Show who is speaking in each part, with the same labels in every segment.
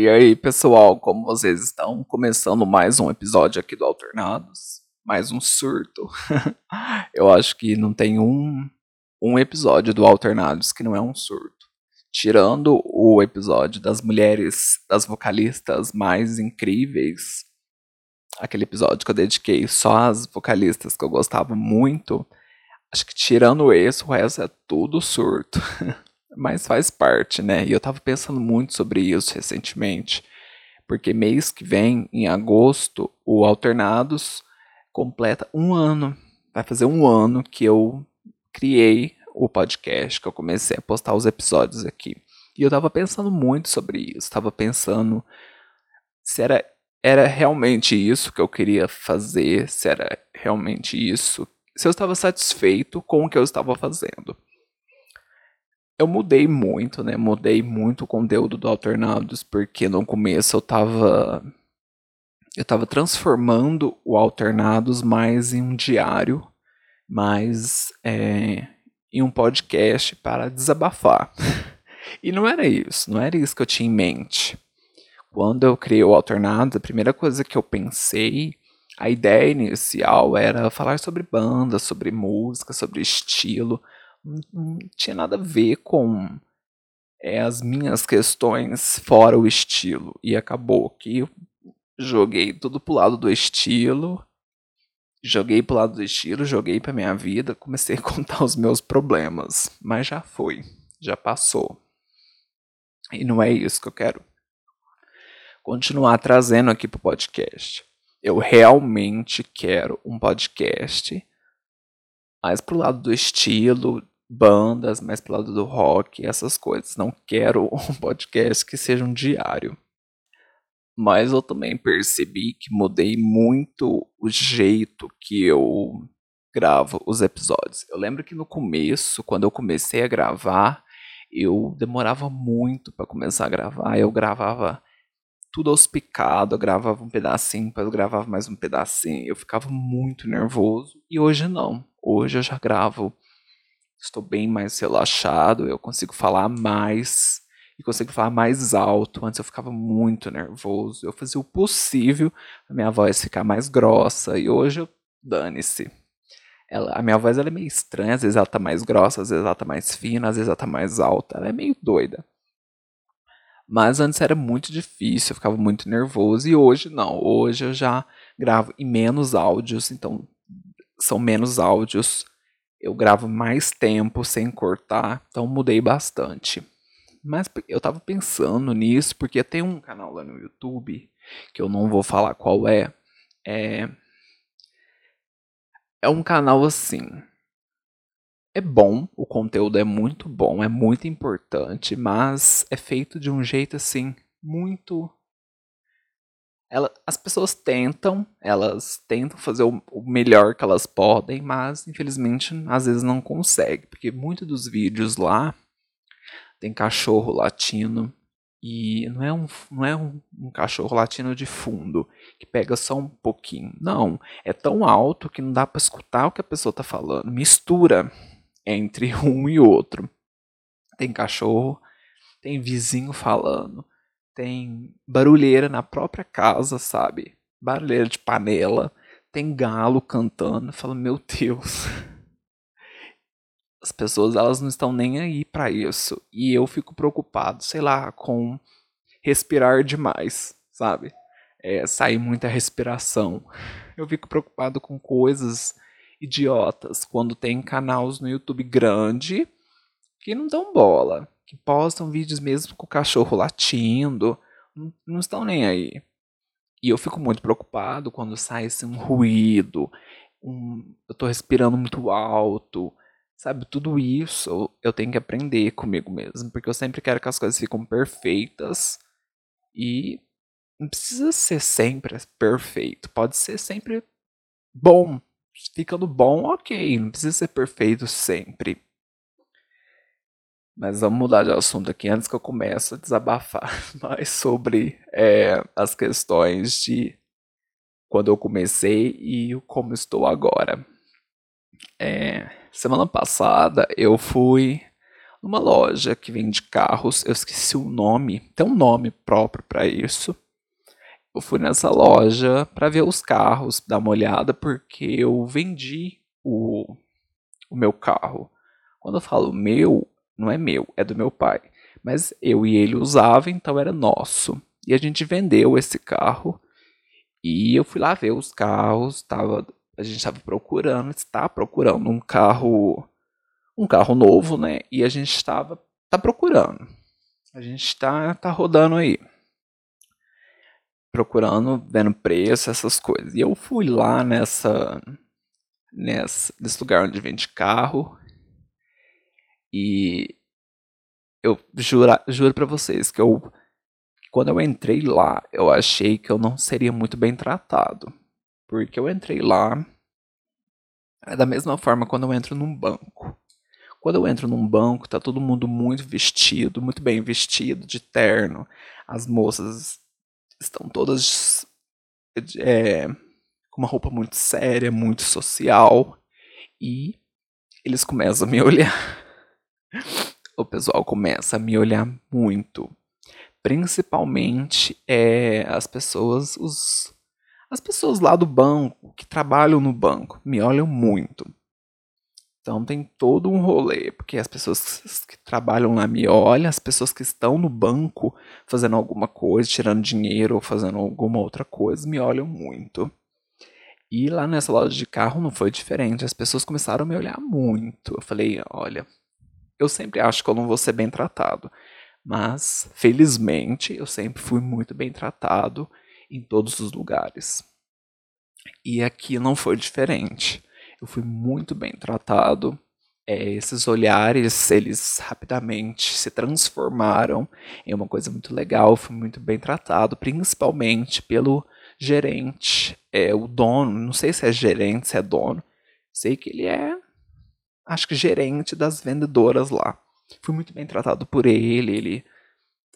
Speaker 1: E aí, pessoal, como vocês estão? Começando mais um episódio aqui do Alternados, mais um surto. Eu acho que não tem um, um episódio do Alternados que não é um surto. Tirando o episódio das mulheres, das vocalistas mais incríveis, aquele episódio que eu dediquei só às vocalistas que eu gostava muito, acho que tirando esse, o resto é tudo surto. Mas faz parte, né? E eu tava pensando muito sobre isso recentemente. Porque mês que vem, em agosto, o Alternados completa um ano. Vai fazer um ano que eu criei o podcast, que eu comecei a postar os episódios aqui. E eu tava pensando muito sobre isso. Tava pensando se era, era realmente isso que eu queria fazer, se era realmente isso. Se eu estava satisfeito com o que eu estava fazendo eu mudei muito, né? Mudei muito o conteúdo do Alternados, porque no começo eu tava. Eu tava transformando o Alternados mais em um diário, mais é, em um podcast para desabafar. e não era isso, não era isso que eu tinha em mente. Quando eu criei o Alternados, a primeira coisa que eu pensei, a ideia inicial era falar sobre banda, sobre música, sobre estilo não, tinha nada a ver com é, as minhas questões fora o estilo. E acabou que eu joguei tudo pro lado do estilo. Joguei pro lado do estilo, joguei pra minha vida, comecei a contar os meus problemas. Mas já foi, já passou. E não é isso que eu quero continuar trazendo aqui pro podcast. Eu realmente quero um podcast mais pro lado do estilo, bandas, mais pro lado do rock, essas coisas. Não quero um podcast que seja um diário. Mas eu também percebi que mudei muito o jeito que eu gravo os episódios. Eu lembro que no começo, quando eu comecei a gravar, eu demorava muito para começar a gravar. Eu gravava tudo aos picados, eu gravava um pedacinho, depois eu gravava mais um pedacinho. Eu ficava muito nervoso. E hoje não. Hoje eu já gravo, estou bem mais relaxado, eu consigo falar mais e consigo falar mais alto. Antes eu ficava muito nervoso, eu fazia o possível a minha voz ficar mais grossa e hoje eu dane-se. Ela, a minha voz ela é meio estranha, às vezes ela tá mais grossa, às vezes ela tá mais fina, às vezes ela tá mais alta, ela é meio doida. Mas antes era muito difícil, eu ficava muito nervoso e hoje não. Hoje eu já gravo em menos áudios, então são menos áudios, eu gravo mais tempo sem cortar, então mudei bastante. Mas eu tava pensando nisso porque tem um canal lá no YouTube que eu não vou falar qual é. É, é um canal assim. É bom, o conteúdo é muito bom, é muito importante, mas é feito de um jeito assim muito ela, as pessoas tentam, elas tentam fazer o, o, melhor que elas podem, mas infelizmente às vezes não conseguem, porque muitos dos vídeos lá tem cachorro latino e não é um, não é um, um cachorro latino de fundo que pega só um pouquinho, não, é tão alto que não dá para escutar o que a pessoa está falando, mistura entre um e outro. Tem cachorro, tem vizinho falando tem barulheira na própria casa, sabe? Barulheira de panela, tem galo cantando. Fala, meu Deus. As pessoas elas não estão nem aí para isso. E eu fico preocupado, sei lá, com respirar demais, sabe? É, sair muita respiração. Eu fico preocupado com coisas idiotas quando tem canais no YouTube grande que não dão bola que postam vídeos mesmo com o cachorro latindo, não, não estão nem aí. E eu fico muito preocupado quando sai assim, um ruído, um, eu estou respirando muito alto, sabe? Tudo isso eu tenho que aprender comigo mesmo, porque eu sempre quero que as coisas fiquem perfeitas e não precisa ser sempre perfeito, pode ser sempre bom. Ficando bom, ok, não precisa ser perfeito sempre. Mas vamos mudar de assunto aqui antes que eu comece a desabafar mais sobre é, as questões de quando eu comecei e como estou agora. É, semana passada eu fui numa loja que vende carros. Eu esqueci o nome, tem um nome próprio para isso. Eu fui nessa loja para ver os carros, dar uma olhada, porque eu vendi o, o meu carro. Quando eu falo meu, não é meu, é do meu pai. Mas eu e ele usavam, então era nosso. E a gente vendeu esse carro. E eu fui lá ver os carros, tava, a gente estava procurando, está procurando um carro um carro novo, né? E a gente estava tá procurando. A gente está tá rodando aí. Procurando, vendo preço, essas coisas. E eu fui lá nessa, nessa nesse lugar onde vende carro. E eu juro, juro para vocês que eu quando eu entrei lá, eu achei que eu não seria muito bem tratado. Porque eu entrei lá é da mesma forma quando eu entro num banco. Quando eu entro num banco, tá todo mundo muito vestido, muito bem vestido, de terno. As moças estão todas é, com uma roupa muito séria, muito social. E eles começam a me olhar. O pessoal começa a me olhar muito. Principalmente é, as pessoas, os, as pessoas lá do banco, que trabalham no banco, me olham muito. Então tem todo um rolê, porque as pessoas que trabalham lá me olham, as pessoas que estão no banco fazendo alguma coisa, tirando dinheiro ou fazendo alguma outra coisa, me olham muito. E lá nessa loja de carro não foi diferente, as pessoas começaram a me olhar muito. Eu falei, olha, eu sempre acho que eu não vou ser bem tratado, mas felizmente eu sempre fui muito bem tratado em todos os lugares. E aqui não foi diferente eu fui muito bem tratado. É, esses olhares, eles rapidamente se transformaram em uma coisa muito legal. Fui muito bem tratado, principalmente pelo gerente, é o dono. Não sei se é gerente, se é dono. Sei que ele é, acho que gerente das vendedoras lá. Fui muito bem tratado por ele. Ele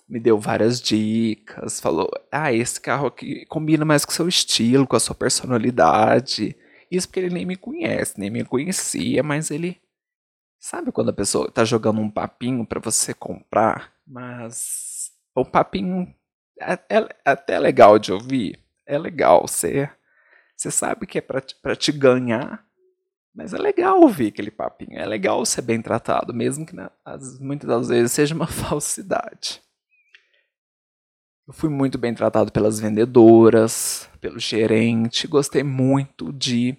Speaker 1: me deu várias dicas, falou: "Ah, esse carro aqui combina mais com o seu estilo, com a sua personalidade". Isso porque ele nem me conhece, nem me conhecia, mas ele. Sabe quando a pessoa tá jogando um papinho para você comprar, mas o papinho é, é, até legal de ouvir, é legal, você, sabe que é pra te ganhar, mas é legal ouvir aquele papinho, é legal ser bem tratado, mesmo que as, muitas das vezes seja uma falsidade. Eu fui muito bem tratado pelas vendedoras, pelo gerente, gostei muito de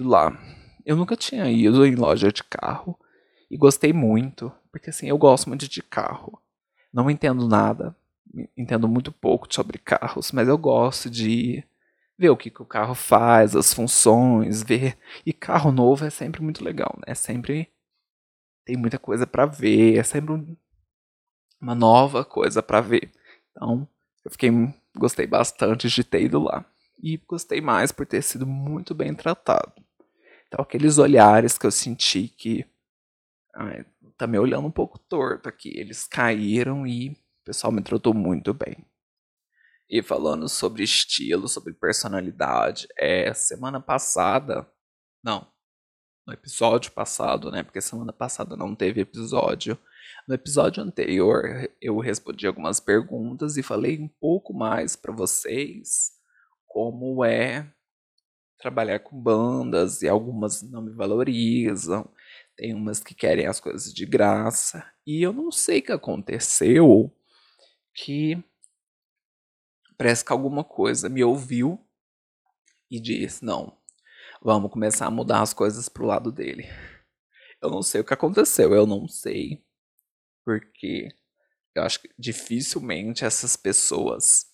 Speaker 1: lá. Eu nunca tinha ido em loja de carro e gostei muito, porque assim, eu gosto muito de carro. Não entendo nada, entendo muito pouco sobre carros, mas eu gosto de ver o que, que o carro faz, as funções, ver. E carro novo é sempre muito legal, né? É sempre tem muita coisa para ver, é sempre uma nova coisa para ver. Então, eu fiquei gostei bastante de ter ido lá. E gostei mais por ter sido muito bem tratado. Então, aqueles olhares que eu senti que ai, tá me olhando um pouco torto aqui, eles caíram e o pessoal me tratou muito bem. E falando sobre estilo, sobre personalidade, é semana passada, não, no episódio passado, né? Porque semana passada não teve episódio. No episódio anterior, eu respondi algumas perguntas e falei um pouco mais para vocês como é trabalhar com bandas e algumas não me valorizam, tem umas que querem as coisas de graça. E eu não sei o que aconteceu que parece que alguma coisa me ouviu e disse: "Não, vamos começar a mudar as coisas pro lado dele". Eu não sei o que aconteceu, eu não sei porque eu acho que dificilmente essas pessoas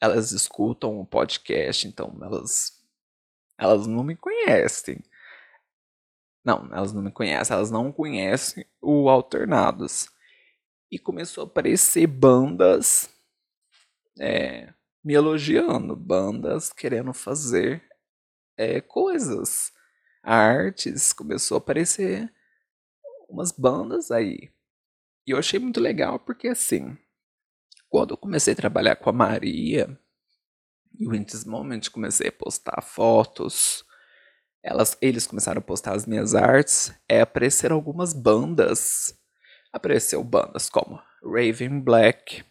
Speaker 1: elas escutam o podcast, então elas elas não me conhecem. Não, elas não me conhecem, elas não conhecem o Alternados. E começou a aparecer bandas é, me elogiando, bandas querendo fazer é, coisas, artes, começou a aparecer umas bandas aí. E eu achei muito legal porque assim, quando eu comecei a trabalhar com a Maria, e o In This Moment comecei a postar fotos elas, eles começaram a postar as minhas artes, é, apareceram algumas bandas. Apareceu bandas como Raven Black,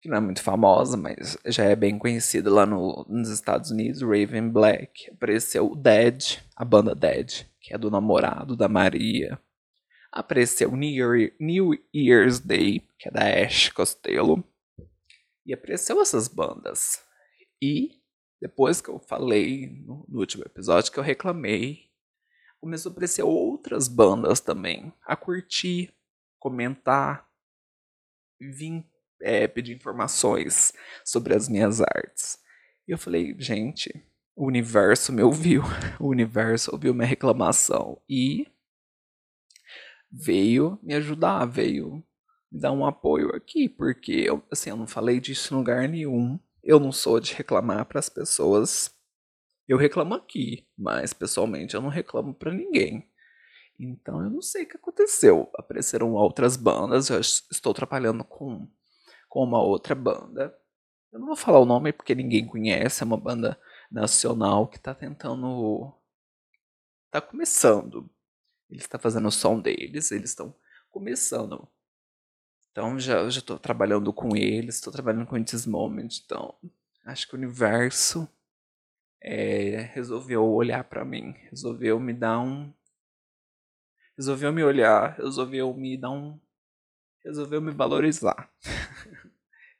Speaker 1: que não é muito famosa, mas já é bem conhecida lá no, nos Estados Unidos, Raven Black. Apareceu o Dead, a banda Dead, que é do namorado da Maria. Apareceu New, Year, New Year's Day, que é da Ash Costello. E apareceu essas bandas. E depois que eu falei no, no último episódio que eu reclamei, começou a aparecer outras bandas também a curtir, comentar, vir é, pedir informações sobre as minhas artes. E eu falei, gente, o universo me ouviu, o universo ouviu minha reclamação e veio me ajudar, veio me dar um apoio aqui, porque eu, assim, eu não falei disso em lugar nenhum. Eu não sou de reclamar para as pessoas. Eu reclamo aqui, mas pessoalmente eu não reclamo para ninguém. Então eu não sei o que aconteceu. Apareceram outras bandas, eu estou trabalhando com, com uma outra banda. Eu não vou falar o nome porque ninguém conhece, é uma banda nacional que está tentando. está começando. Eles estão tá fazendo o som deles, eles estão começando. Então já estou trabalhando com eles, estou trabalhando com esses momentos. Então acho que o universo é, resolveu olhar para mim, resolveu me dar um resolveu me olhar, resolveu me dar um. resolveu me valorizar.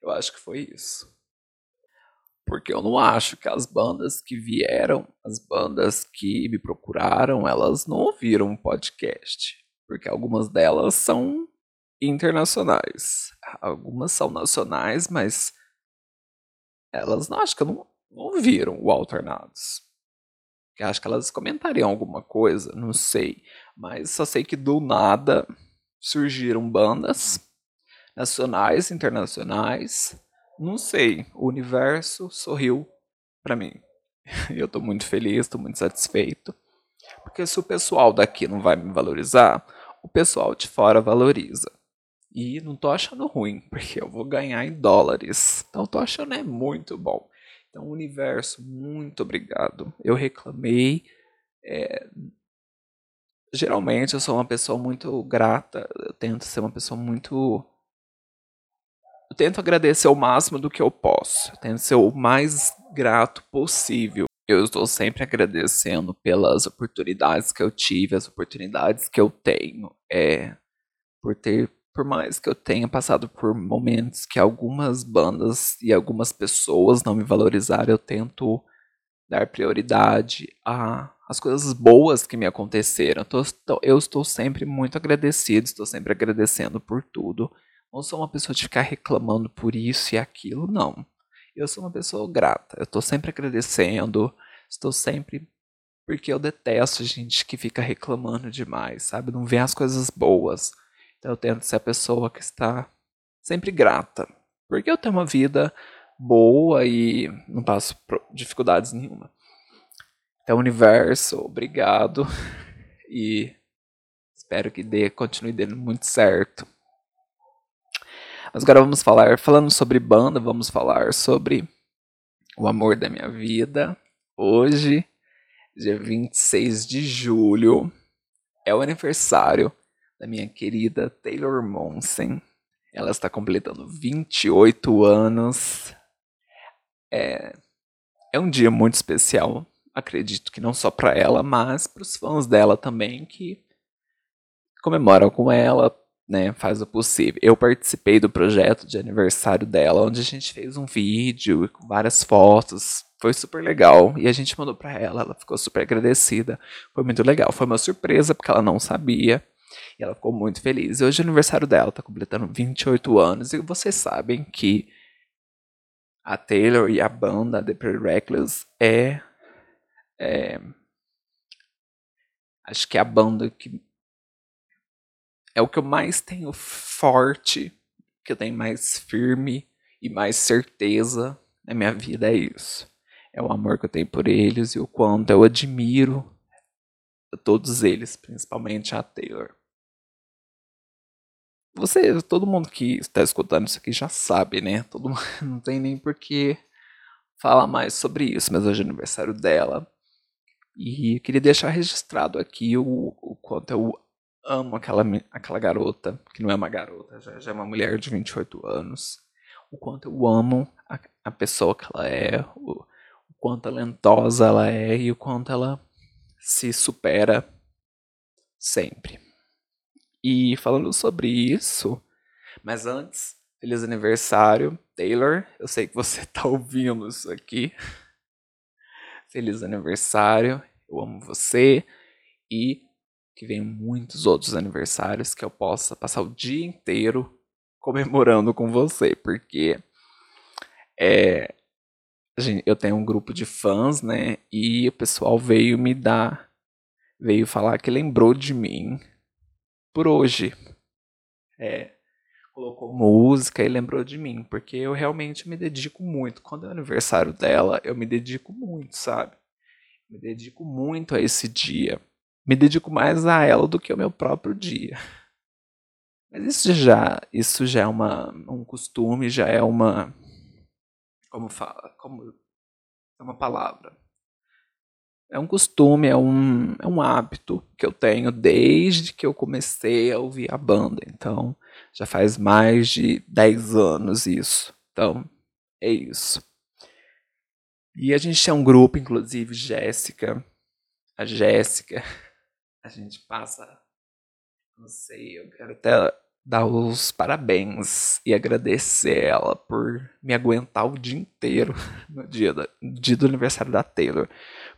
Speaker 1: eu acho que foi isso. Porque eu não acho que as bandas que vieram, as bandas que me procuraram, elas não ouviram o podcast. Porque algumas delas são internacionais. Algumas são nacionais, mas elas não acho que não, não ouviram o Alternados. Eu acho que elas comentariam alguma coisa, não sei. Mas só sei que do nada surgiram bandas nacionais, internacionais. Não sei. O universo sorriu para mim. Eu tô muito feliz, tô muito satisfeito. Porque se o pessoal daqui não vai me valorizar, o pessoal de fora valoriza. E não tô achando ruim, porque eu vou ganhar em dólares. Então tô achando é muito bom. Então, universo, muito obrigado. Eu reclamei. É... Geralmente eu sou uma pessoa muito grata. Eu tento ser uma pessoa muito. Eu tento agradecer o máximo do que eu posso. Eu tento ser o mais grato possível. Eu estou sempre agradecendo pelas oportunidades que eu tive, as oportunidades que eu tenho. É, por ter por mais que eu tenha passado por momentos que algumas bandas e algumas pessoas não me valorizaram, eu tento dar prioridade às coisas boas que me aconteceram. eu estou sempre muito agradecido, estou sempre agradecendo por tudo. Não sou uma pessoa de ficar reclamando por isso e aquilo, não. Eu sou uma pessoa grata. Eu estou sempre agradecendo, estou sempre. Porque eu detesto gente que fica reclamando demais, sabe? Não vê as coisas boas. Então eu tento ser a pessoa que está sempre grata. Porque eu tenho uma vida boa e não passo dificuldades nenhuma. Então, universo, obrigado. E espero que dê, continue dando muito certo. Mas agora vamos falar, falando sobre banda, vamos falar sobre o amor da minha vida. Hoje, dia 26 de julho, é o aniversário da minha querida Taylor Monsen. Ela está completando 28 anos. É, é um dia muito especial, acredito que não só para ela, mas para os fãs dela também que comemoram com ela, né, faz o possível. Eu participei do projeto de aniversário dela, onde a gente fez um vídeo com várias fotos. Foi super legal e a gente mandou para ela, ela ficou super agradecida. Foi muito legal, foi uma surpresa porque ela não sabia. E ela ficou muito feliz. E hoje é aniversário dela, tá completando 28 anos. E vocês sabem que a Taylor e a banda The Pretty Reckless é, é. Acho que é a banda que. É o que eu mais tenho forte, que eu tenho mais firme e mais certeza na minha vida é isso. É o amor que eu tenho por eles e o quanto eu admiro todos eles, principalmente a Taylor. Você, todo mundo que está escutando isso aqui já sabe, né? Todo mundo, não tem nem por que falar mais sobre isso, mas hoje é aniversário dela. E queria deixar registrado aqui o, o quanto eu amo aquela, aquela garota, que não é uma garota, já, já é uma mulher de 28 anos. O quanto eu amo a, a pessoa que ela é, o, o quanto talentosa ela é e o quanto ela se supera sempre. E falando sobre isso, mas antes, feliz aniversário, Taylor. Eu sei que você tá ouvindo isso aqui. Feliz aniversário, eu amo você e que venham muitos outros aniversários que eu possa passar o dia inteiro comemorando com você, porque é, eu tenho um grupo de fãs, né? E o pessoal veio me dar, veio falar que lembrou de mim por hoje. É, colocou música e lembrou de mim, porque eu realmente me dedico muito. Quando é o aniversário dela, eu me dedico muito, sabe? Me dedico muito a esse dia. Me dedico mais a ela do que ao meu próprio dia. Mas isso já, isso já é uma, um costume, já é uma, como fala, como é uma palavra. É um costume, é um, é um hábito que eu tenho desde que eu comecei a ouvir a banda. Então, já faz mais de 10 anos isso. Então, é isso. E a gente tem um grupo, inclusive, Jéssica. A Jéssica, a gente passa. Não sei, eu quero até dar os parabéns e agradecer ela por me aguentar o dia inteiro no dia, do, dia do aniversário da Taylor.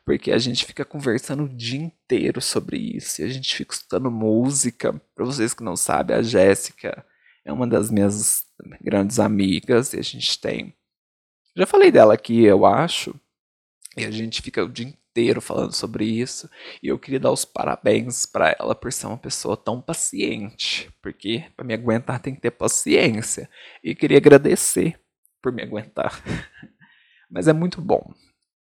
Speaker 1: Porque a gente fica conversando o dia inteiro sobre isso. E a gente fica escutando música. Para vocês que não sabem, a Jéssica é uma das minhas grandes amigas. E a gente tem. Já falei dela aqui, eu acho. E a gente fica o dia inteiro falando sobre isso. E eu queria dar os parabéns para ela por ser uma pessoa tão paciente. Porque para me aguentar tem que ter paciência. E queria agradecer por me aguentar. Mas é muito bom.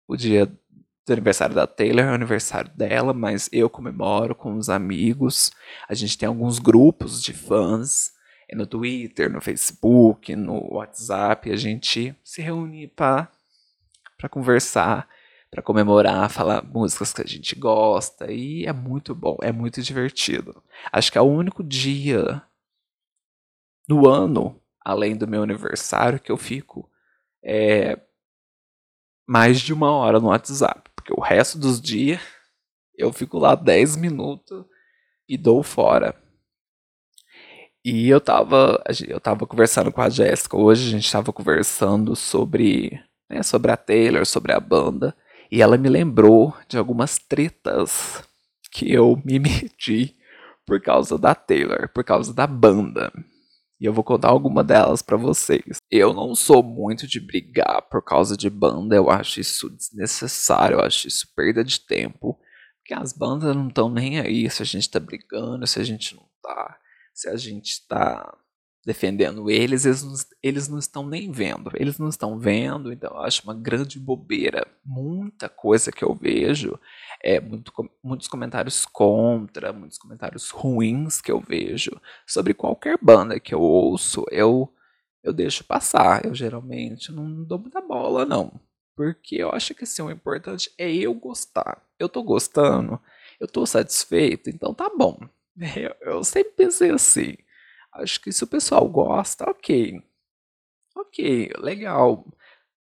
Speaker 1: O dia do aniversário da Taylor, é o aniversário dela, mas eu comemoro com os amigos. A gente tem alguns grupos de fãs é no Twitter, no Facebook, no WhatsApp. A gente se reúne para conversar, para comemorar, falar músicas que a gente gosta. E é muito bom, é muito divertido. Acho que é o único dia do ano, além do meu aniversário, que eu fico é, mais de uma hora no WhatsApp. Porque o resto dos dias eu fico lá 10 minutos e dou fora. E eu tava, eu tava conversando com a Jéssica hoje, a gente tava conversando sobre, né, sobre a Taylor, sobre a banda, e ela me lembrou de algumas tretas que eu me meti por causa da Taylor, por causa da banda. E eu vou contar alguma delas para vocês. Eu não sou muito de brigar por causa de banda, eu acho isso desnecessário, eu acho isso perda de tempo. Porque as bandas não estão nem aí se a gente tá brigando, se a gente não tá, se a gente tá defendendo eles, eles não, eles não estão nem vendo. Eles não estão vendo, então eu acho uma grande bobeira. Muita coisa que eu vejo, é, muito, muitos comentários contra, muitos comentários ruins que eu vejo sobre qualquer banda que eu ouço, eu, eu deixo passar. Eu geralmente não dou muita bola, não. Porque eu acho que assim, o importante é eu gostar. Eu tô gostando, eu tô satisfeito, então tá bom. Eu, eu sempre pensei assim. Acho que se o pessoal gosta, ok. Ok, legal.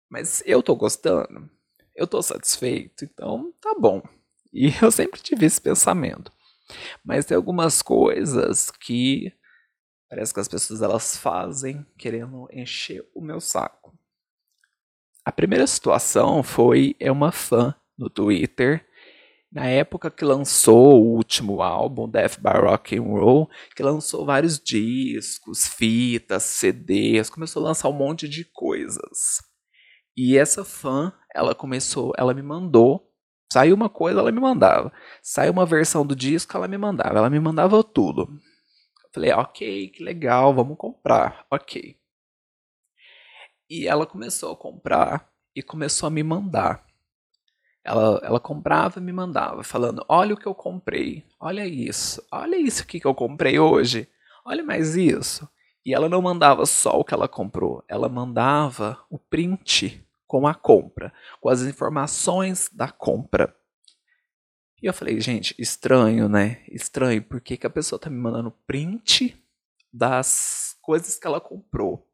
Speaker 1: Mas eu tô gostando, eu tô satisfeito, então tá bom. E eu sempre tive esse pensamento. Mas tem algumas coisas que parece que as pessoas elas fazem querendo encher o meu saco. A primeira situação foi é uma fã no Twitter na época que lançou o último álbum, Death by Rock and Roll, que lançou vários discos, fitas, CDs, começou a lançar um monte de coisas. E essa fã, ela começou, ela me mandou, saiu uma coisa, ela me mandava. Saiu uma versão do disco, ela me mandava. Ela me mandava tudo. Eu falei, ok, que legal, vamos comprar. Ok. E ela começou a comprar e começou a me mandar. Ela, ela comprava e me mandava, falando: Olha o que eu comprei, olha isso, olha isso aqui que eu comprei hoje, olha mais isso. E ela não mandava só o que ela comprou, ela mandava o print com a compra, com as informações da compra. E eu falei, gente, estranho, né? Estranho, por que, que a pessoa tá me mandando print das coisas que ela comprou?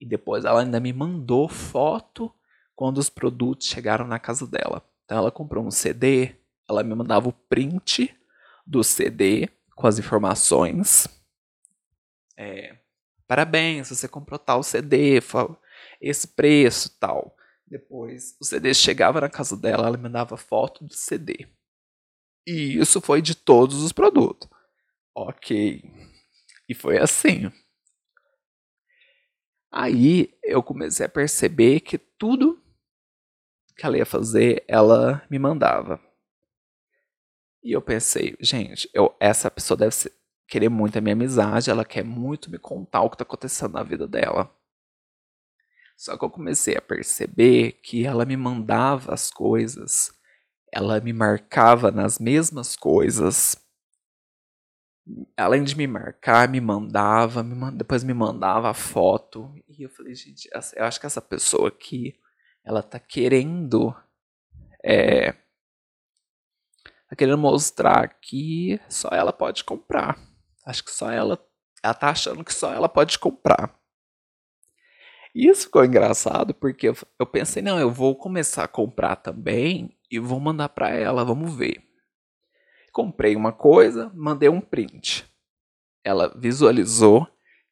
Speaker 1: E depois ela ainda me mandou foto quando os produtos chegaram na casa dela. Então ela comprou um CD, ela me mandava o print do CD com as informações. É, Parabéns, você comprou tal CD, esse preço tal. Depois o CD chegava na casa dela, ela me dava foto do CD. E isso foi de todos os produtos. Ok. E foi assim. Aí eu comecei a perceber que tudo que ela ia fazer, ela me mandava. E eu pensei, gente, eu, essa pessoa deve ser, querer muito a minha amizade, ela quer muito me contar o que está acontecendo na vida dela. Só que eu comecei a perceber que ela me mandava as coisas, ela me marcava nas mesmas coisas. Além de me marcar, me mandava, me depois me mandava a foto. E eu falei, gente, eu acho que essa pessoa aqui, ela tá querendo. É, tá querendo mostrar que só ela pode comprar. Acho que só ela. Ela tá achando que só ela pode comprar. E isso ficou engraçado porque eu, eu pensei, não, eu vou começar a comprar também e vou mandar para ela, vamos ver. Comprei uma coisa, mandei um print. Ela visualizou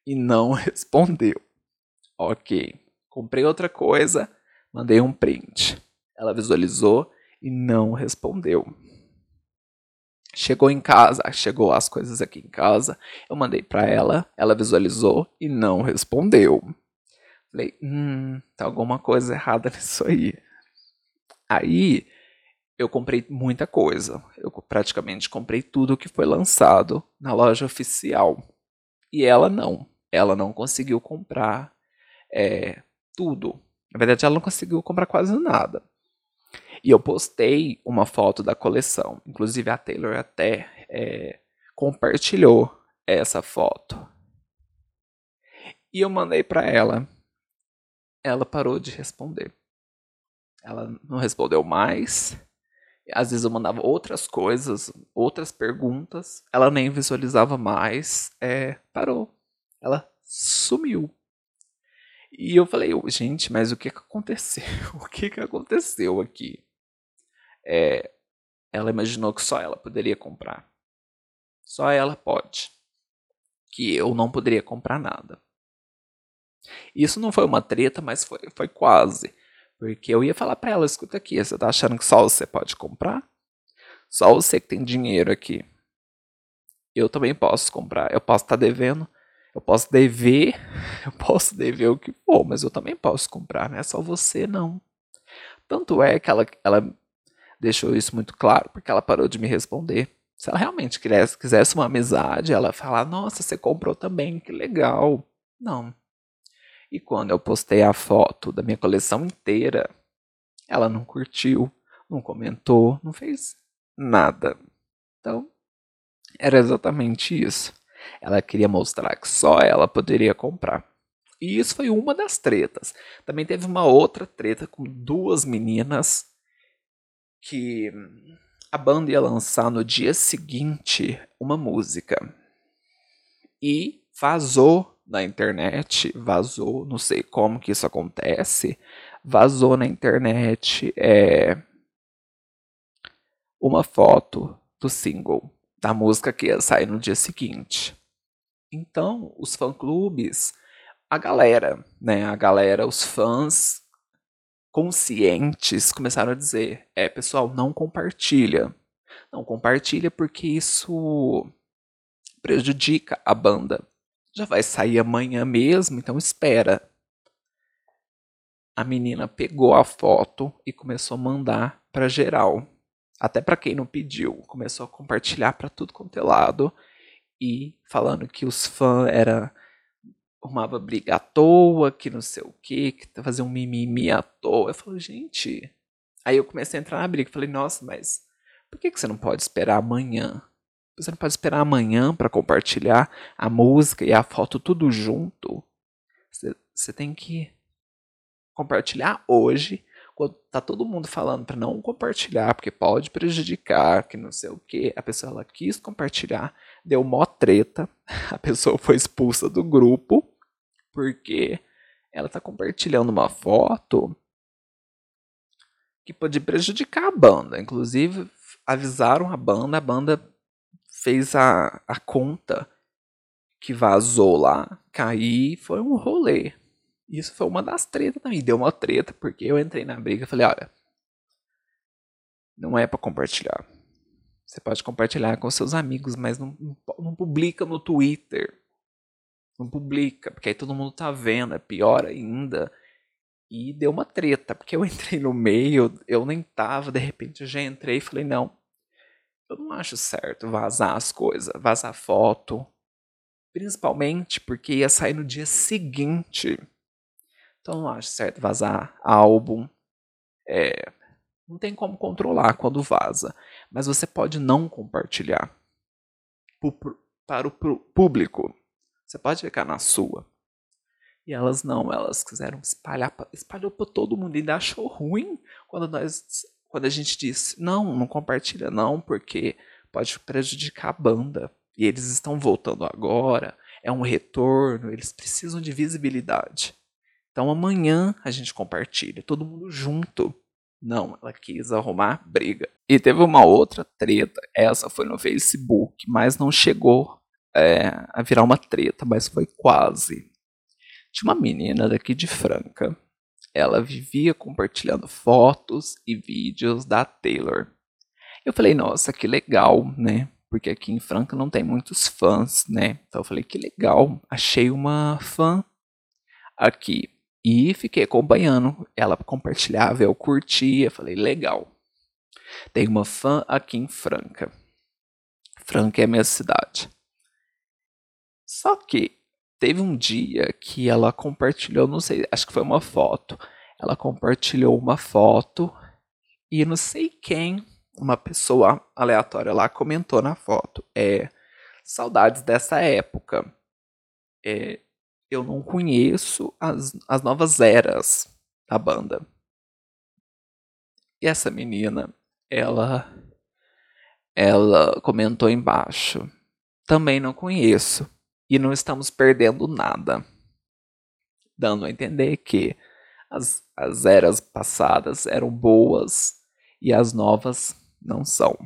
Speaker 1: e não respondeu. Ok. Comprei outra coisa, mandei um print. Ela visualizou e não respondeu. Chegou em casa, chegou as coisas aqui em casa, eu mandei para ela, ela visualizou e não respondeu. Falei, hum, tá alguma coisa errada nisso aí. Aí eu comprei muita coisa. Eu praticamente comprei tudo que foi lançado na loja oficial. E ela não. Ela não conseguiu comprar é, tudo. Na verdade, ela não conseguiu comprar quase nada. E eu postei uma foto da coleção. Inclusive a Taylor até é, compartilhou essa foto. E eu mandei para ela. Ela parou de responder. Ela não respondeu mais. Às vezes eu mandava outras coisas, outras perguntas. Ela nem visualizava mais. É, parou. Ela sumiu. E eu falei, gente, mas o que, que aconteceu? O que, que aconteceu aqui? é, ela imaginou que só ela poderia comprar. Só ela pode. Que eu não poderia comprar nada. Isso não foi uma treta, mas foi, foi quase. Porque eu ia falar para ela: escuta aqui, você tá achando que só você pode comprar? Só você que tem dinheiro aqui. Eu também posso comprar. Eu posso estar tá devendo. Eu posso dever. Eu posso dever o que for, mas eu também posso comprar. Não é só você, não. Tanto é que ela, ela deixou isso muito claro, porque ela parou de me responder. Se ela realmente quisesse, quisesse uma amizade, ela falar: Nossa, você comprou também, que legal. Não. E quando eu postei a foto da minha coleção inteira, ela não curtiu, não comentou, não fez nada. Então, era exatamente isso. Ela queria mostrar que só ela poderia comprar. E isso foi uma das tretas. Também teve uma outra treta com duas meninas que a banda ia lançar no dia seguinte uma música. E vazou na internet, vazou, não sei como que isso acontece, vazou na internet é, uma foto do single da música que ia sair no dia seguinte. Então, os fã-clubes, a galera, né, a galera, os fãs conscientes começaram a dizer: é, pessoal, não compartilha. Não compartilha porque isso prejudica a banda. Já vai sair amanhã mesmo, então espera. A menina pegou a foto e começou a mandar para geral. Até para quem não pediu, começou a compartilhar para tudo quanto é lado e falando que os fãs era arrumava briga à toa, que não sei o que, que fazia um mimimi à toa. Eu falei, gente. Aí eu comecei a entrar na briga. Falei, nossa, mas por que, que você não pode esperar amanhã? Você não pode esperar amanhã para compartilhar a música e a foto tudo junto? Você tem que compartilhar hoje, quando tá todo mundo falando para não compartilhar, porque pode prejudicar, que não sei o que, a pessoa ela quis compartilhar, deu mó treta, a pessoa foi expulsa do grupo, porque ela tá compartilhando uma foto que pode prejudicar a banda. Inclusive, avisaram a banda, a banda fez a, a conta que vazou lá cair, foi um rolê. Isso foi uma das tretas também. Deu uma treta, porque eu entrei na briga e falei, olha, não é para compartilhar. Você pode compartilhar com seus amigos, mas não, não, não, publica no Twitter. Não publica, porque aí todo mundo tá vendo, é pior ainda. E deu uma treta, porque eu entrei no meio, eu nem tava, de repente eu já entrei e falei, não, eu não acho certo vazar as coisas, vazar foto. Principalmente porque ia sair no dia seguinte. Então não acho certo vazar álbum. É, não tem como controlar quando vaza. Mas você pode não compartilhar para o público. Você pode ficar na sua. E elas não, elas quiseram espalhar, espalhou para todo mundo e ainda achou ruim quando nós, quando a gente disse não, não compartilha não, porque pode prejudicar a banda. E eles estão voltando agora, é um retorno, eles precisam de visibilidade. Então amanhã a gente compartilha, todo mundo junto. Não, ela quis arrumar briga. E teve uma outra treta, essa foi no Facebook, mas não chegou é, a virar uma treta, mas foi quase. Tinha uma menina daqui de Franca. Ela vivia compartilhando fotos e vídeos da Taylor. Eu falei, nossa, que legal, né? Porque aqui em Franca não tem muitos fãs, né? Então eu falei, que legal, achei uma fã aqui. E fiquei acompanhando. Ela compartilhava, eu curtia. Falei, legal. Tem uma fã aqui em Franca. Franca é a minha cidade. Só que teve um dia que ela compartilhou, não sei, acho que foi uma foto. Ela compartilhou uma foto e não sei quem, uma pessoa aleatória lá comentou na foto. É, saudades dessa época. É, eu não conheço as, as novas eras da banda. E essa menina, ela ela comentou embaixo. Também não conheço e não estamos perdendo nada. Dando a entender que as, as eras passadas eram boas e as novas não são.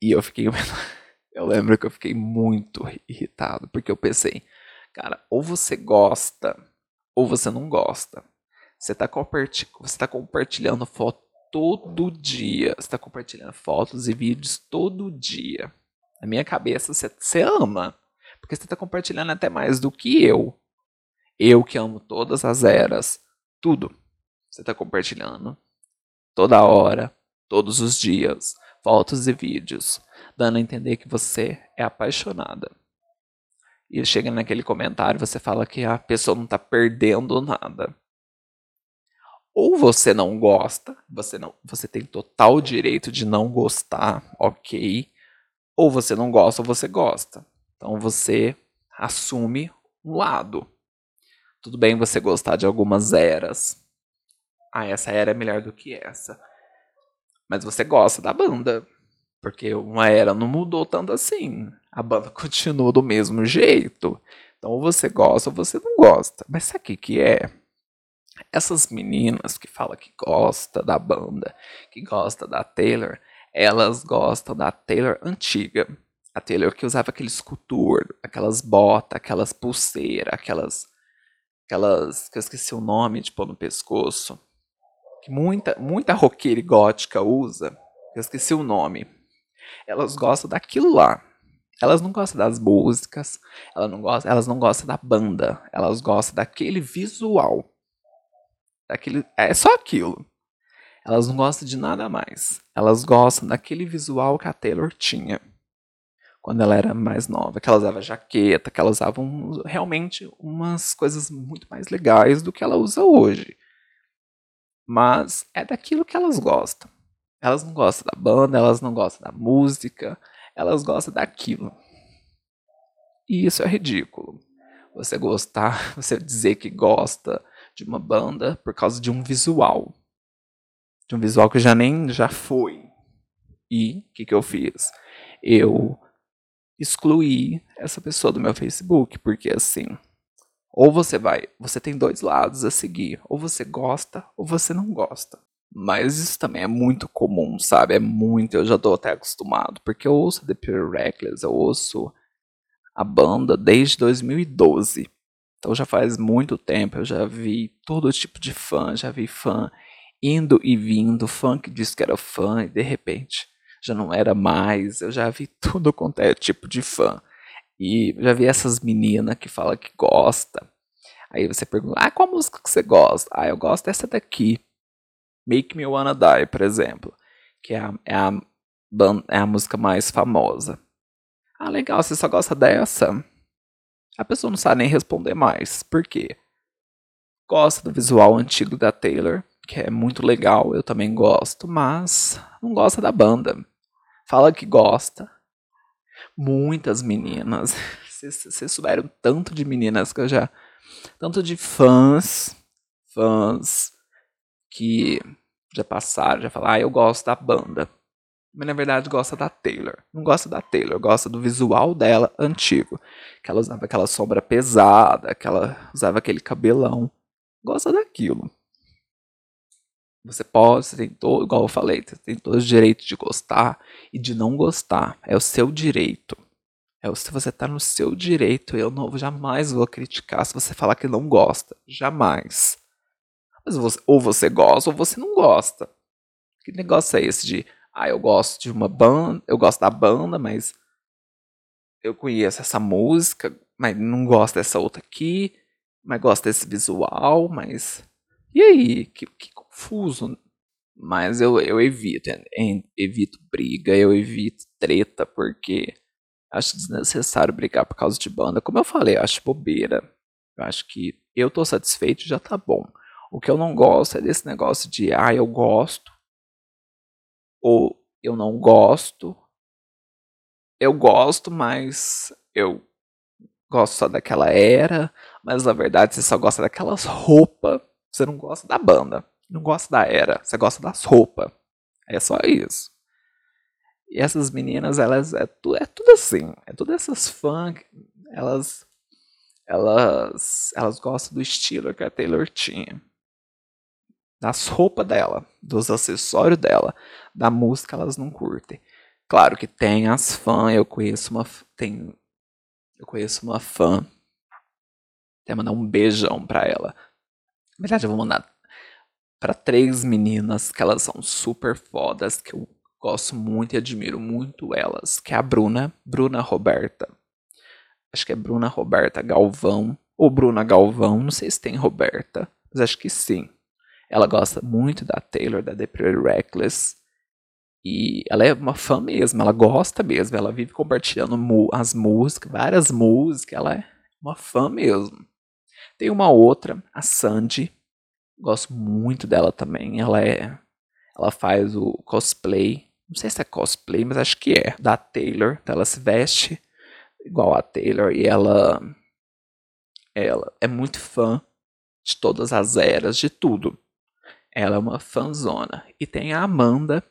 Speaker 1: E eu fiquei Eu lembro que eu fiquei muito irritado, porque eu pensei, cara, ou você gosta, ou você não gosta. Você está você tá compartilhando foto todo dia. Você está compartilhando fotos e vídeos todo dia. Na minha cabeça, você, você ama. Porque você está compartilhando até mais do que eu. Eu que amo todas as eras. Tudo. Você está compartilhando. Toda hora. Todos os dias. Fotos e vídeos dando a entender que você é apaixonada. E chega naquele comentário, você fala que a pessoa não está perdendo nada. Ou você não gosta, você não, você tem total direito de não gostar, ok? Ou você não gosta ou você gosta. Então você assume um lado. Tudo bem você gostar de algumas eras. Ah, essa era é melhor do que essa. Mas você gosta da banda. Porque uma era não mudou tanto assim. A banda continua do mesmo jeito. Então, ou você gosta ou você não gosta. Mas sabe o que, que é? Essas meninas que falam que gosta da banda, que gosta da Taylor, elas gostam da Taylor antiga. A Taylor que usava aquele escultor, aquelas botas, aquelas pulseiras, aquelas. aquelas. que eu esqueci o nome de no pescoço. Que muita, muita roqueira gótica usa. Eu esqueci o nome elas gostam daquilo lá. Elas não gostam das músicas, elas não gostam, elas não gostam da banda, elas gostam daquele visual. Daquele, é só aquilo. Elas não gostam de nada mais. Elas gostam daquele visual que a Taylor tinha quando ela era mais nova, que ela usava jaqueta, que ela usava um, realmente umas coisas muito mais legais do que ela usa hoje. Mas é daquilo que elas gostam. Elas não gostam da banda, elas não gostam da música, elas gostam daquilo. E isso é ridículo. Você gostar, você dizer que gosta de uma banda por causa de um visual. De um visual que já nem já foi. E o que, que eu fiz? Eu excluí essa pessoa do meu Facebook, porque assim, ou você vai, você tem dois lados a seguir, ou você gosta ou você não gosta. Mas isso também é muito comum, sabe? É muito, eu já tô até acostumado, porque eu ouço The Pure Reckless, eu ouço a banda desde 2012. Então já faz muito tempo, eu já vi todo tipo de fã, já vi fã indo e vindo, fã que disse que era fã e de repente já não era mais, eu já vi tudo quanto é tipo de fã. E já vi essas meninas que falam que gosta. Aí você pergunta, ah, qual música que você gosta? Ah, eu gosto dessa daqui. Make Me Wanna Die, por exemplo. Que é a, é a, é a música mais famosa. Ah, legal, você só gosta dessa? A pessoa não sabe nem responder mais. Por quê? Gosta do visual antigo da Taylor, que é muito legal, eu também gosto, mas não gosta da banda. Fala que gosta. Muitas meninas. Vocês souberam tanto de meninas que eu já. Tanto de fãs. Fãs que já passaram, já falaram, ah, eu gosto da banda. Mas na verdade gosta da Taylor. Não gosta da Taylor, gosta do visual dela antigo. Que ela usava aquela sombra pesada, que ela usava aquele cabelão. Gosta daquilo. Você pode, você tem todo, igual eu falei, você tem todo o direito de gostar e de não gostar. É o seu direito. É se você está no seu direito, eu não jamais vou criticar se você falar que não gosta. Jamais. Mas você, ou você gosta ou você não gosta. Que negócio é esse de, ah, eu gosto de uma banda, eu gosto da banda, mas eu conheço essa música, mas não gosto dessa outra aqui, mas gosto desse visual, mas e aí? Que, que confuso. Mas eu, eu evito, evito briga, eu evito treta, porque acho desnecessário brigar por causa de banda. Como eu falei, eu acho bobeira. Eu acho que eu tô satisfeito já tá bom. O que eu não gosto é desse negócio de, ah, eu gosto, ou eu não gosto. Eu gosto, mas eu gosto só daquela era, mas na verdade você só gosta daquelas roupas você não gosta da banda, não gosta da era, você gosta das roupas. É só isso. E essas meninas, elas é, tu, é tudo assim, é tudo essas funk, elas elas elas gostam do estilo que a Taylor tinha. Das roupas dela, dos acessórios dela, da música elas não curtem. Claro que tem as fãs, eu conheço uma tem eu conheço uma fã. Até mandar um beijão pra ela. Na verdade, eu vou mandar para três meninas que elas são super fodas, que eu gosto muito e admiro muito elas, que é a Bruna, Bruna Roberta. Acho que é Bruna Roberta Galvão, ou Bruna Galvão, não sei se tem Roberta, mas acho que sim. Ela gosta muito da Taylor, da The Pretty Reckless. E ela é uma fã mesmo, ela gosta mesmo, ela vive compartilhando as músicas, várias músicas, ela é uma fã mesmo. Tem uma outra, a Sandy. Gosto muito dela também. Ela é. Ela faz o cosplay. Não sei se é cosplay, mas acho que é. Da Taylor. Ela se veste igual a Taylor. E ela. Ela é muito fã de todas as eras, de tudo. Ela é uma fanzona. E tem a Amanda.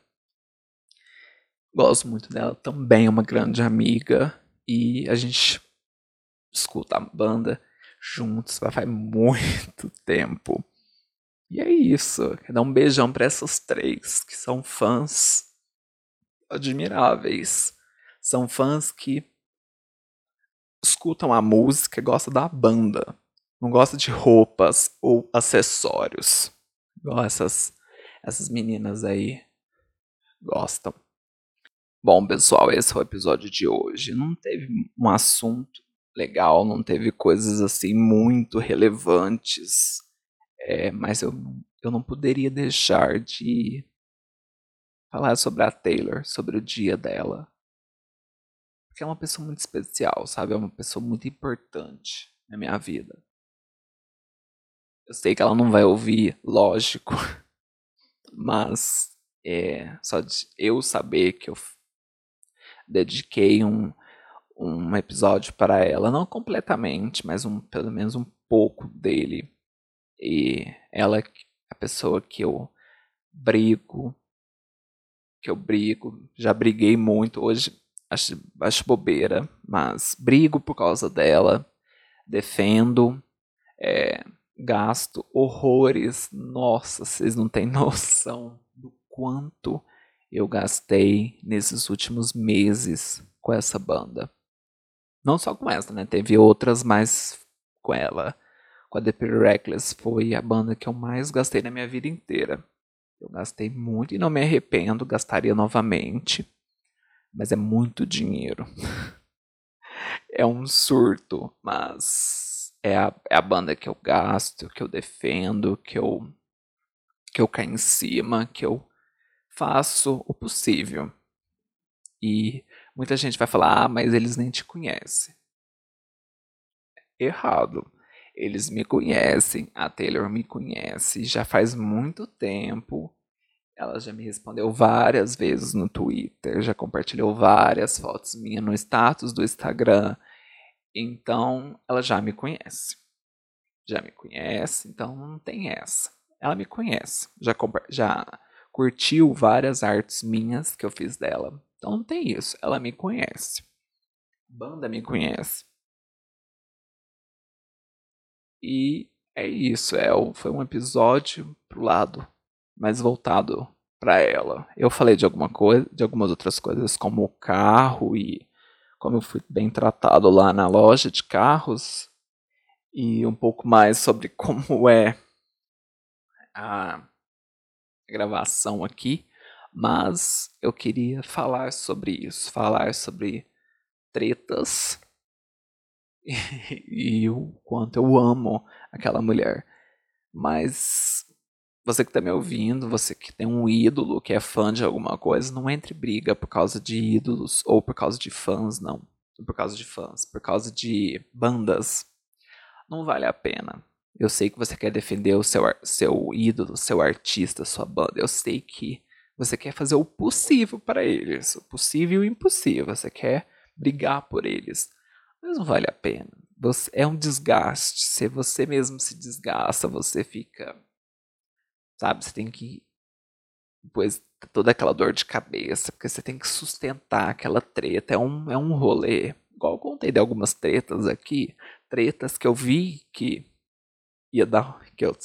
Speaker 1: Gosto muito dela também, é uma grande amiga. E a gente escuta a banda juntos, faz muito tempo. E é isso. Quero dar um beijão para essas três que são fãs admiráveis. São fãs que escutam a música e gostam da banda. Não gostam de roupas ou acessórios. Igual essas, essas meninas aí gostam. Bom, pessoal, esse foi o episódio de hoje. Não teve um assunto legal, não teve coisas assim muito relevantes, é, mas eu, eu não poderia deixar de falar sobre a Taylor, sobre o dia dela. Porque é uma pessoa muito especial, sabe? É uma pessoa muito importante na minha vida. Eu sei que ela não vai ouvir, lógico, mas é, só de eu saber que eu dediquei um, um episódio para ela, não completamente, mas um, pelo menos um pouco dele. E ela é a pessoa que eu brigo, que eu brigo, já briguei muito, hoje acho, acho bobeira, mas brigo por causa dela, defendo, é, gasto horrores, nossa, vocês não têm noção do quanto eu gastei nesses últimos meses com essa banda. Não só com essa, né? Teve outras, mas com ela. Com a The Pretty Reckless foi a banda que eu mais gastei na minha vida inteira. Eu gastei muito e não me arrependo, gastaria novamente. Mas é muito dinheiro. é um surto, mas é a, é a banda que eu gasto, que eu defendo, que eu que eu caio em cima, que eu faço o possível. E muita gente vai falar: "Ah, mas eles nem te conhecem". Errado. Eles me conhecem, a Taylor me conhece já faz muito tempo. Ela já me respondeu várias vezes no Twitter, já compartilhou várias fotos minhas no status do Instagram. Então, ela já me conhece. Já me conhece, então não tem essa. Ela me conhece. Já, já curtiu várias artes minhas que eu fiz dela. Então não tem isso. Ela me conhece. Banda me conhece. E é isso, é, foi um episódio pro lado mais voltado para ela. Eu falei de alguma coisa, de algumas outras coisas, como o carro e como eu fui bem tratado lá na loja de carros e um pouco mais sobre como é a gravação aqui, mas eu queria falar sobre isso, falar sobre tretas e, o quanto eu amo aquela mulher. Mas você que está me ouvindo, você que tem um ídolo, que é fã de alguma coisa, não entre briga por causa de ídolos ou por causa de fãs, não. Por causa de fãs, por causa de bandas. Não vale a pena. Eu sei que você quer defender o seu, seu ídolo, seu artista, sua banda. Eu sei que você quer fazer o possível para eles. O possível e o impossível. Você quer brigar por eles mas não vale a pena. Você, é um desgaste. Se você mesmo se desgasta, você fica. Sabe, você tem que. Depois toda aquela dor de cabeça, porque você tem que sustentar aquela treta. É um, é um rolê. Igual eu contei de algumas tretas aqui. Tretas que eu vi que ia dar. Que eu,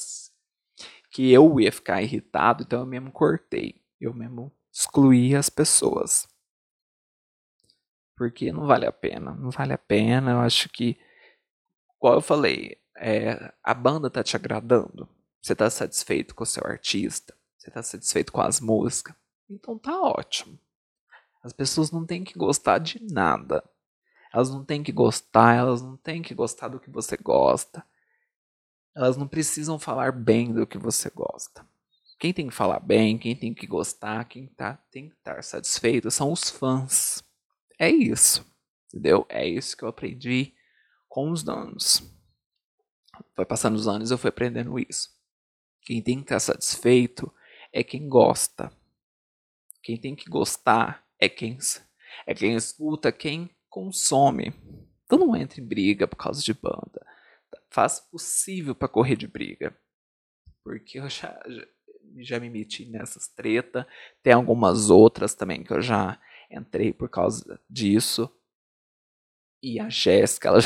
Speaker 1: que eu ia ficar irritado, então eu mesmo cortei. Eu mesmo excluí as pessoas porque não vale a pena. Não vale a pena. Eu acho que, como eu falei, é, a banda tá te agradando. Você tá satisfeito com o seu artista. Você tá satisfeito com as músicas. Então tá ótimo. As pessoas não têm que gostar de nada. Elas não têm que gostar, elas não têm que gostar do que você gosta. Elas não precisam falar bem do que você gosta. Quem tem que falar bem, quem tem que gostar, quem tá, tem que estar satisfeito são os fãs. É isso, entendeu? É isso que eu aprendi com os anos. Foi passando os anos eu fui aprendendo isso. Quem tem que estar satisfeito é quem gosta. Quem tem que gostar é quem é quem escuta, quem consome. Então não entre em briga por causa de banda. Faz o possível para correr de briga. Porque eu já, já, já me meti nessas treta. Tem algumas outras também que eu já Entrei por causa disso. E a Jéssica, ela.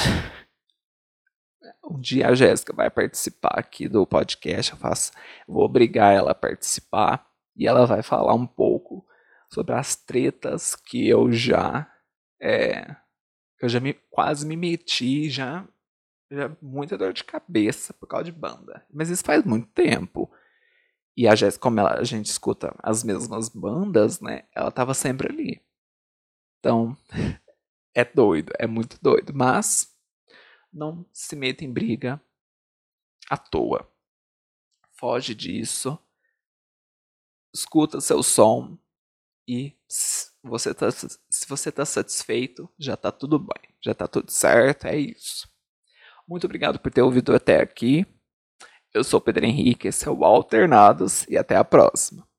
Speaker 1: Um dia a Jéssica vai participar aqui do podcast. Eu faço, vou obrigar ela a participar e ela vai falar um pouco sobre as tretas que eu já é, eu já me quase me meti já já muita dor de cabeça por causa de banda. Mas isso faz muito tempo. E a Jéssica, como ela, a gente escuta as mesmas bandas, né? Ela tava sempre ali. Então, é doido, é muito doido. Mas não se meta em briga à toa. Foge disso. Escuta seu som e se você tá, se você tá satisfeito, já tá tudo bem, já tá tudo certo, é isso. Muito obrigado por ter ouvido até aqui. Eu sou Pedro Henrique, esse é o Alternados e até a próxima.